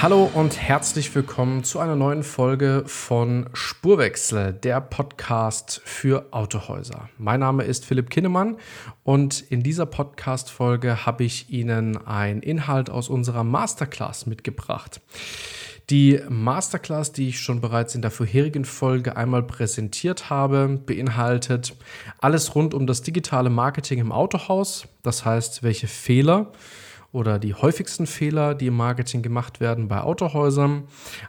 Hallo und herzlich willkommen zu einer neuen Folge von Spurwechsel, der Podcast für Autohäuser. Mein Name ist Philipp Kinnemann und in dieser Podcast-Folge habe ich Ihnen einen Inhalt aus unserer Masterclass mitgebracht. Die Masterclass, die ich schon bereits in der vorherigen Folge einmal präsentiert habe, beinhaltet alles rund um das digitale Marketing im Autohaus. Das heißt, welche Fehler oder die häufigsten Fehler, die im Marketing gemacht werden bei Autohäusern,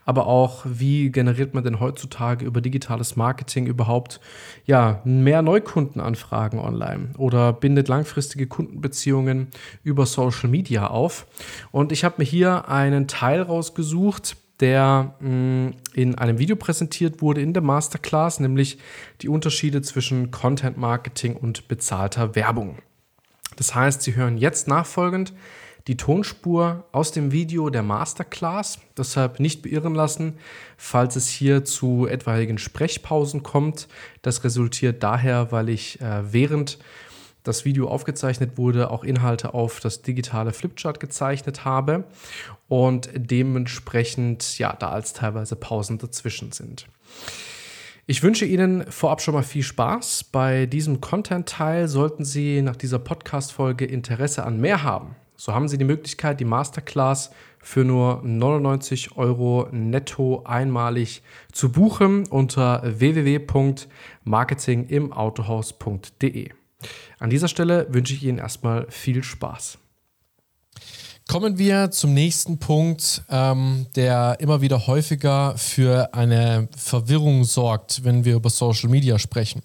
aber auch wie generiert man denn heutzutage über digitales Marketing überhaupt ja, mehr Neukundenanfragen online oder bindet langfristige Kundenbeziehungen über Social Media auf. Und ich habe mir hier einen Teil rausgesucht, der mh, mm, in einem Video präsentiert wurde in der Masterclass, nämlich die Unterschiede zwischen Content Marketing und bezahlter Werbung. Das heißt, Sie hören jetzt nachfolgend die Tonspur aus dem Video der Masterclass. Deshalb nicht beirren lassen, falls es hier zu etwaigen Sprechpausen kommt. Das resultiert daher, weil ich äh, während das Video aufgezeichnet wurde, auch Inhalte auf das digitale Flipchart gezeichnet habe und dementsprechend ja da als teilweise Pausen dazwischen sind. Ich wünsche Ihnen vorab schon mal viel Spaß. Bei diesem Content-Teil sollten Sie nach dieser Podcast-Folge Interesse an mehr haben. So haben Sie die Möglichkeit, die Masterclass für nur 99 Euro netto einmalig zu buchen unter www.marketingimautohaus.de. An dieser Stelle wünsche ich Ihnen erstmal viel Spaß. Kommen wir zum nächsten Punkt, ähm, der immer wieder häufiger für eine Verwirrung sorgt, wenn wir über Social Media sprechen.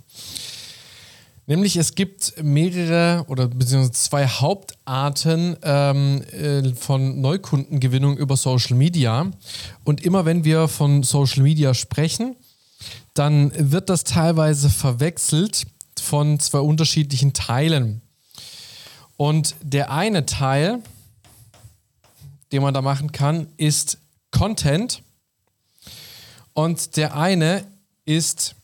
Nämlich es gibt mehrere oder beziehungsweise zwei Hauptarten ähm, äh, von Neukundengewinnung über Social Media. Und immer wenn wir von Social Media sprechen, dann wird das teilweise verwechselt von zwei unterschiedlichen Teilen. Und der eine Teil, den man da machen kann, ist Content. Und der eine ist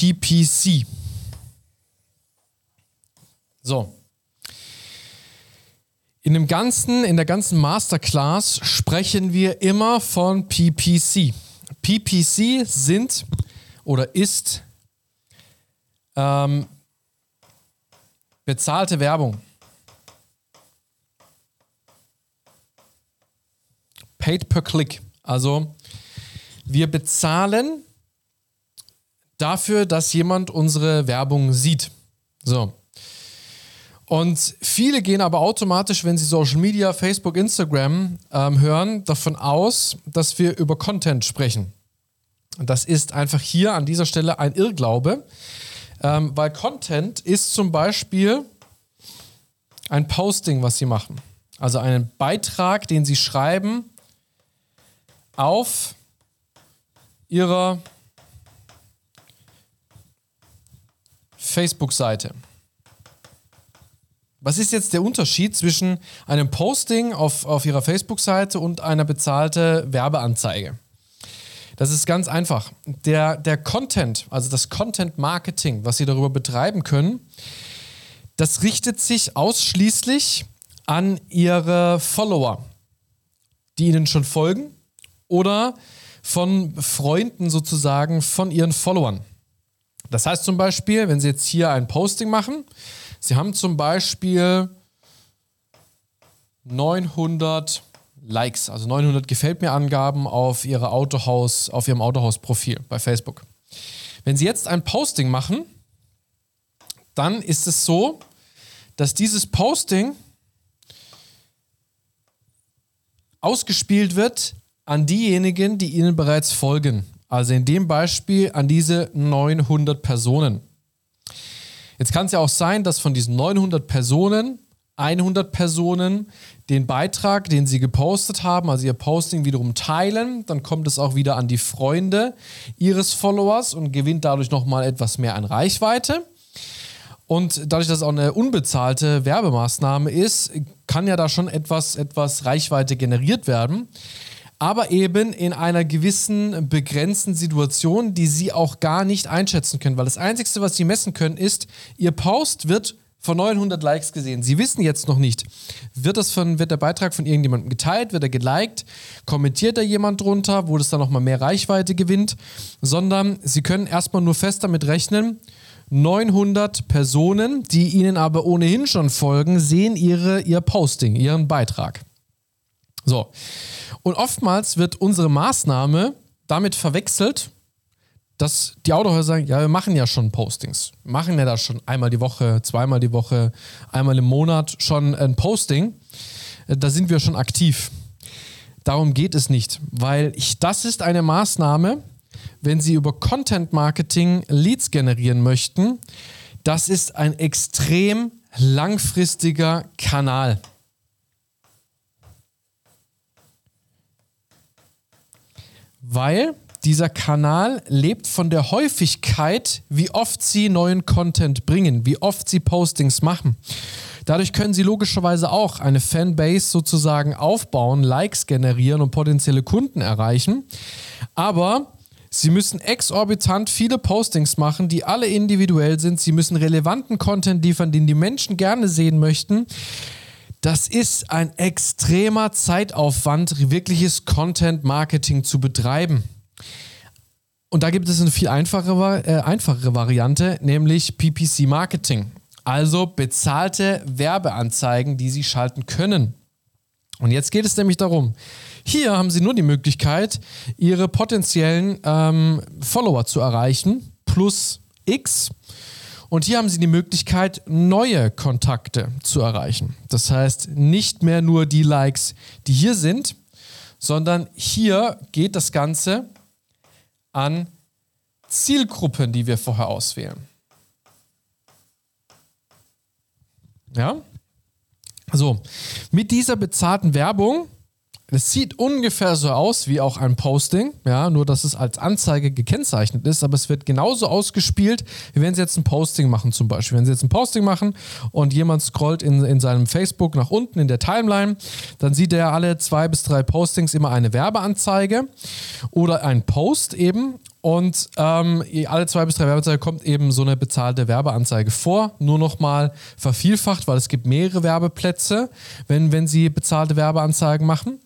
PPC. So. In dem ganzen, in der ganzen Masterclass sprechen wir immer von PPC. PPC sind oder ist ähm, bezahlte Werbung. Paid per Click. Also wir bezahlen dafür, dass jemand unsere Werbung sieht. So. Und viele gehen aber automatisch, wenn sie Social Media, Facebook, Instagram ähm, hören, davon aus, dass wir über Content sprechen. Das ist einfach hier an dieser Stelle ein Irrglaube, ähm, weil Content ist zum Beispiel ein Posting, was sie machen. Also einen Beitrag, den sie schreiben auf ihrer Facebook-Seite. Was ist jetzt der Unterschied zwischen einem Posting auf, auf Ihrer Facebook-Seite und einer bezahlten Werbeanzeige? Das ist ganz einfach. Der, der Content, also das Content-Marketing, was Sie darüber betreiben können, das richtet sich ausschließlich an Ihre Follower, die Ihnen schon folgen oder von Freunden sozusagen von Ihren Followern. Das heißt zum Beispiel, wenn Sie jetzt hier ein Posting machen, Sie haben zum Beispiel 900 Likes, also 900 gefällt mir Angaben auf Ihre Autohaus, auf Ihrem Autohaus-Profil bei Facebook. Wenn Sie jetzt ein Posting machen, dann ist es so, dass dieses Posting ausgespielt wird an diejenigen, die Ihnen bereits folgen. Also in dem Beispiel an diese 900 Personen. Jetzt kann es ja auch sein, dass von diesen 900 Personen 100 Personen den Beitrag, den sie gepostet haben, also ihr Posting wiederum teilen, dann kommt es auch wieder an die Freunde ihres Followers und gewinnt dadurch nochmal etwas mehr an Reichweite. Und dadurch, dass es auch eine unbezahlte Werbemaßnahme ist, kann ja da schon etwas, etwas Reichweite generiert werden. Aber eben in einer gewissen begrenzten Situation, die Sie auch gar nicht einschätzen können. Weil das Einzige, was Sie messen können, ist, Ihr Post wird von 900 Likes gesehen. Sie wissen jetzt noch nicht, wird, das von, wird der Beitrag von irgendjemandem geteilt, wird er geliked, kommentiert da jemand drunter, wo das dann nochmal mehr Reichweite gewinnt, sondern Sie können erstmal nur fest damit rechnen, 900 Personen, die Ihnen aber ohnehin schon folgen, sehen ihre, Ihr Posting, Ihren Beitrag. So. Und oftmals wird unsere Maßnahme damit verwechselt, dass die Autohäuser sagen, ja, wir machen ja schon Postings. Wir machen ja da schon einmal die Woche, zweimal die Woche, einmal im Monat schon ein Posting. Da sind wir schon aktiv. Darum geht es nicht, weil ich, das ist eine Maßnahme, wenn Sie über Content Marketing Leads generieren möchten, das ist ein extrem langfristiger Kanal. Weil dieser Kanal lebt von der Häufigkeit, wie oft Sie neuen Content bringen, wie oft Sie Postings machen. Dadurch können Sie logischerweise auch eine Fanbase sozusagen aufbauen, Likes generieren und potenzielle Kunden erreichen. Aber Sie müssen exorbitant viele Postings machen, die alle individuell sind. Sie müssen relevanten Content liefern, den die Menschen gerne sehen möchten. Das ist ein extremer Zeitaufwand, wirkliches Content-Marketing zu betreiben. Und da gibt es eine viel einfachere, äh, einfachere Variante, nämlich PPC-Marketing. Also bezahlte Werbeanzeigen, die Sie schalten können. Und jetzt geht es nämlich darum, hier haben Sie nur die Möglichkeit, Ihre potenziellen ähm, Follower zu erreichen, plus X. Und hier haben Sie die Möglichkeit, neue Kontakte zu erreichen. Das heißt, nicht mehr nur die Likes, die hier sind, sondern hier geht das Ganze an Zielgruppen, die wir vorher auswählen. Ja? So, mit dieser bezahlten Werbung es sieht ungefähr so aus wie auch ein Posting, ja, nur dass es als Anzeige gekennzeichnet ist, aber es wird genauso ausgespielt, wie wenn Sie jetzt ein Posting machen zum Beispiel. Wenn Sie jetzt ein Posting machen und jemand scrollt in, in seinem Facebook nach unten in der Timeline, dann sieht er alle zwei bis drei Postings immer eine Werbeanzeige oder ein Post eben und ähm, alle zwei bis drei Werbeanzeigen kommt eben so eine bezahlte Werbeanzeige vor. Nur nochmal vervielfacht, weil es gibt mehrere Werbeplätze, wenn, wenn Sie bezahlte Werbeanzeigen machen.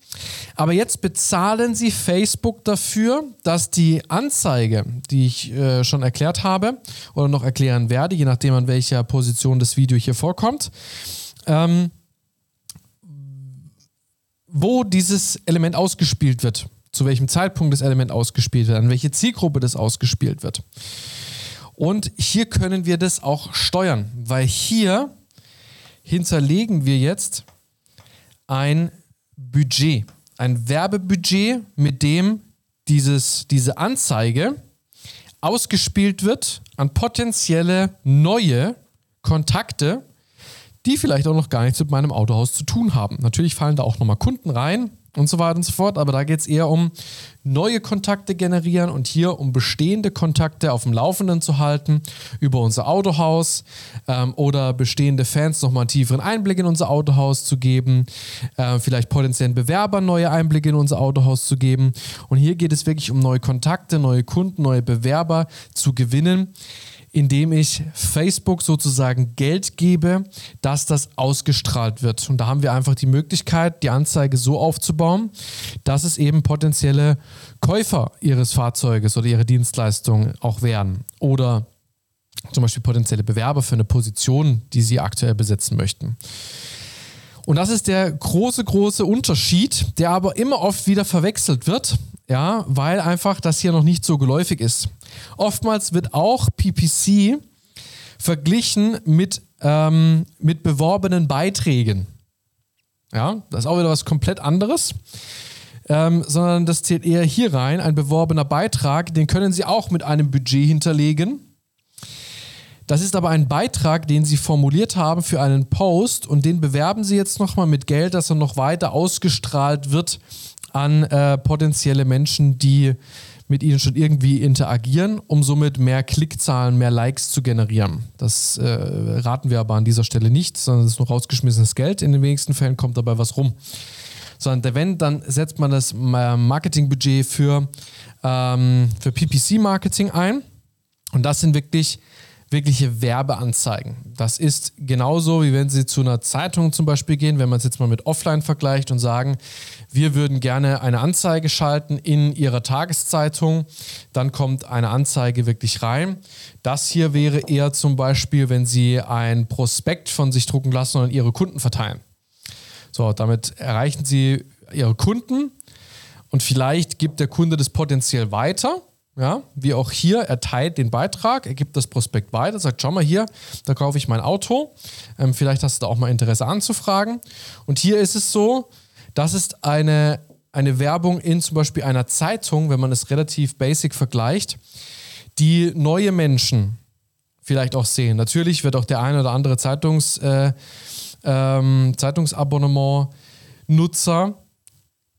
Aber jetzt bezahlen Sie Facebook dafür, dass die Anzeige, die ich äh, schon erklärt habe oder noch erklären werde, je nachdem an welcher Position das Video hier vorkommt, ähm, wo dieses Element ausgespielt wird zu welchem Zeitpunkt das Element ausgespielt wird, an welche Zielgruppe das ausgespielt wird. Und hier können wir das auch steuern, weil hier hinterlegen wir jetzt ein Budget, ein Werbebudget, mit dem dieses, diese Anzeige ausgespielt wird an potenzielle neue Kontakte, die vielleicht auch noch gar nichts mit meinem Autohaus zu tun haben. Natürlich fallen da auch nochmal Kunden rein, und so weiter und so fort. Aber da geht es eher um neue Kontakte generieren und hier um bestehende Kontakte auf dem Laufenden zu halten über unser Autohaus ähm, oder bestehende Fans nochmal einen tieferen Einblick in unser Autohaus zu geben, äh, vielleicht potenziellen Bewerbern neue Einblicke in unser Autohaus zu geben. Und hier geht es wirklich um neue Kontakte, neue Kunden, neue Bewerber zu gewinnen indem ich Facebook sozusagen Geld gebe, dass das ausgestrahlt wird. Und da haben wir einfach die Möglichkeit, die Anzeige so aufzubauen, dass es eben potenzielle Käufer ihres Fahrzeuges oder ihrer Dienstleistung auch werden. Oder zum Beispiel potenzielle Bewerber für eine Position, die sie aktuell besetzen möchten. Und das ist der große, große Unterschied, der aber immer oft wieder verwechselt wird, ja, weil einfach das hier noch nicht so geläufig ist. Oftmals wird auch PPC verglichen mit, ähm, mit beworbenen Beiträgen. Ja, das ist auch wieder was komplett anderes. Ähm, sondern das zählt eher hier rein. Ein beworbener Beitrag, den können Sie auch mit einem Budget hinterlegen. Das ist aber ein Beitrag, den Sie formuliert haben für einen Post und den bewerben Sie jetzt nochmal mit Geld, dass er noch weiter ausgestrahlt wird an äh, potenzielle Menschen, die mit ihnen schon irgendwie interagieren, um somit mehr Klickzahlen, mehr Likes zu generieren. Das äh, raten wir aber an dieser Stelle nicht, sondern es ist nur rausgeschmissenes Geld. In den wenigsten Fällen kommt dabei was rum. Sondern wenn, dann setzt man das Marketingbudget für, ähm, für PPC-Marketing ein. Und das sind wirklich wirkliche Werbeanzeigen. Das ist genauso, wie wenn Sie zu einer Zeitung zum Beispiel gehen, wenn man es jetzt mal mit Offline vergleicht und sagen, wir würden gerne eine Anzeige schalten in Ihrer Tageszeitung, dann kommt eine Anzeige wirklich rein. Das hier wäre eher zum Beispiel, wenn Sie ein Prospekt von sich drucken lassen und an Ihre Kunden verteilen. So, damit erreichen Sie Ihre Kunden und vielleicht gibt der Kunde das potenziell weiter ja, wie auch hier, er teilt den Beitrag, er gibt das Prospekt weiter, sagt, schau mal hier, da kaufe ich mein Auto. Ähm, vielleicht hast du da auch mal Interesse anzufragen. Und hier ist es so, das ist eine, eine Werbung in zum Beispiel einer Zeitung, wenn man es relativ basic vergleicht, die neue Menschen vielleicht auch sehen. Natürlich wird auch der eine oder andere Zeitungs, äh, ähm, Zeitungsabonnement-Nutzer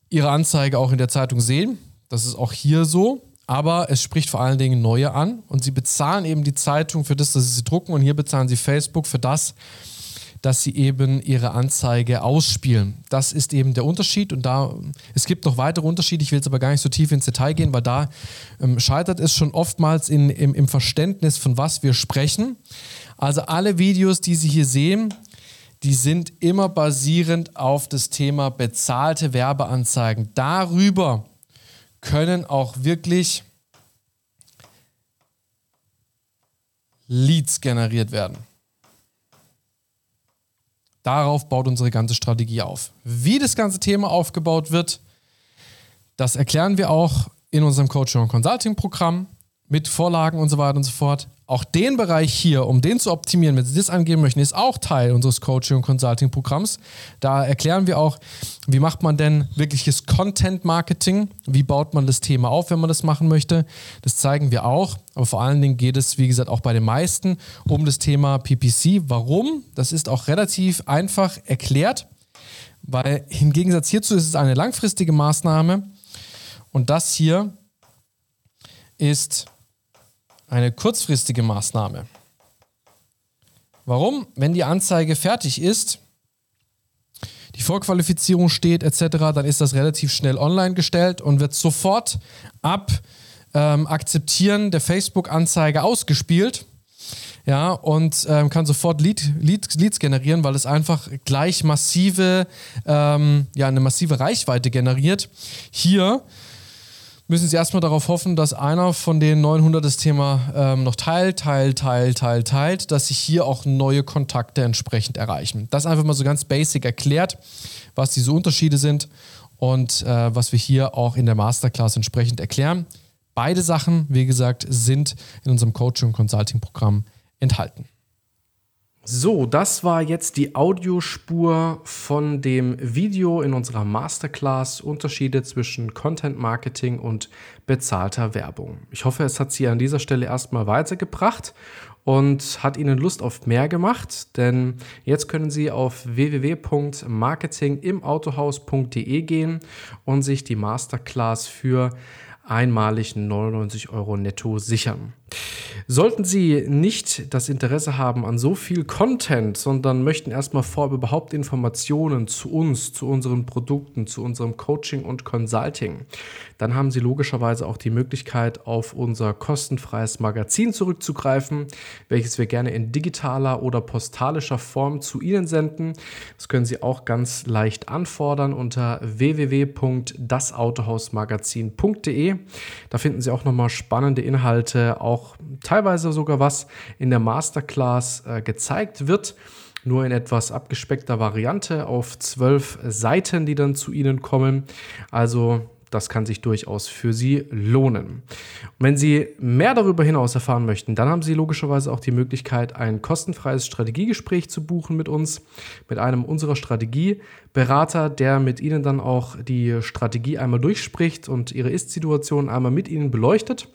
ihre Anzeige auch in der Zeitung sehen. Das ist auch hier so. Aber es spricht vor allen Dingen neue an und sie bezahlen eben die Zeitung für das, dass sie sie drucken und hier bezahlen sie Facebook für das, dass sie eben ihre Anzeige ausspielen. Das ist eben der Unterschied und da, es gibt noch weitere Unterschiede, ich will jetzt aber gar nicht so tief ins Detail gehen, weil da ähm, scheitert es schon oftmals in, im, im Verständnis, von was wir sprechen. Also alle Videos, die Sie hier sehen, die sind immer basierend auf das Thema bezahlte Werbeanzeigen. Darüber können auch wirklich Leads generiert werden. Darauf baut unsere ganze Strategie auf. Wie das ganze Thema aufgebaut wird, das erklären wir auch in unserem Coaching- und Consulting-Programm mit Vorlagen und so weiter und so fort. Auch den Bereich hier, um den zu optimieren, wenn Sie das angeben möchten, ist auch Teil unseres Coaching- und Consulting-Programms. Da erklären wir auch, wie macht man denn wirkliches Content-Marketing? Wie baut man das Thema auf, wenn man das machen möchte? Das zeigen wir auch. Aber vor allen Dingen geht es, wie gesagt, auch bei den meisten um das Thema PPC. Warum? Das ist auch relativ einfach erklärt, weil im Gegensatz hierzu ist es eine langfristige Maßnahme. Und das hier ist eine kurzfristige Maßnahme. Warum? Wenn die Anzeige fertig ist, die Vorqualifizierung steht etc., dann ist das relativ schnell online gestellt und wird sofort ab ähm, Akzeptieren der Facebook-Anzeige ausgespielt. Ja, und ähm, kann sofort Lead, Lead, Leads generieren, weil es einfach gleich massive, ähm, ja, eine massive Reichweite generiert. Hier müssen Sie erstmal darauf hoffen, dass einer von den 900 das Thema ähm, noch teilt, teilt, teilt, teilt, teilt, dass sich hier auch neue Kontakte entsprechend erreichen. Das einfach mal so ganz basic erklärt, was diese Unterschiede sind und äh, was wir hier auch in der Masterclass entsprechend erklären. Beide Sachen, wie gesagt, sind in unserem Coaching- und Consulting-Programm enthalten. So, das war jetzt die Audiospur von dem Video in unserer Masterclass Unterschiede zwischen Content Marketing und bezahlter Werbung. Ich hoffe, es hat Sie an dieser Stelle erstmal weitergebracht und hat Ihnen Lust auf mehr gemacht, denn jetzt können Sie auf www.marketingimautohaus.de gehen und sich die Masterclass für einmalig 99 Euro netto sichern. Sollten Sie nicht das Interesse haben an so viel Content, sondern möchten erstmal vorab überhaupt Informationen zu uns, zu unseren Produkten, zu unserem Coaching und Consulting, dann haben Sie logischerweise auch die Möglichkeit, auf unser kostenfreies Magazin zurückzugreifen, welches wir gerne in digitaler oder postalischer Form zu Ihnen senden. Das können Sie auch ganz leicht anfordern unter www.dasautohausmagazin.de. Da finden Sie auch nochmal spannende Inhalte, auch teilweise sogar was in der Masterclass äh, gezeigt wird nur in etwas abgespeckter Variante auf zwölf Seiten, die dann zu Ihnen kommen. Also das kann sich durchaus für Sie lohnen. Und wenn Sie mehr darüber hinaus erfahren möchten, dann haben Sie logischerweise auch die Möglichkeit, ein kostenfreies Strategiegespräch zu buchen mit uns, mit einem unserer Strategieberater, der mit Ihnen dann auch die Strategie einmal durchspricht und Ihre Ist-Situation einmal mit Ihnen beleuchtet.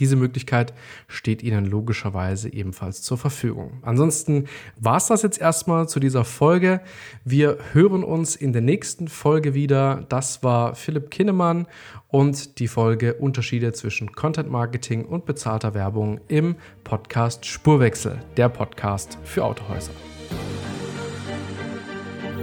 Diese Möglichkeit steht Ihnen logischerweise ebenfalls zur Verfügung. Ansonsten war es das jetzt erstmal zu dieser Folge. Wir hören uns in der nächsten Folge wieder. Das war Philipp Kinnemann und die Folge Unterschiede zwischen Content Marketing und bezahlter Werbung im Podcast Spurwechsel, der Podcast für Autohäuser.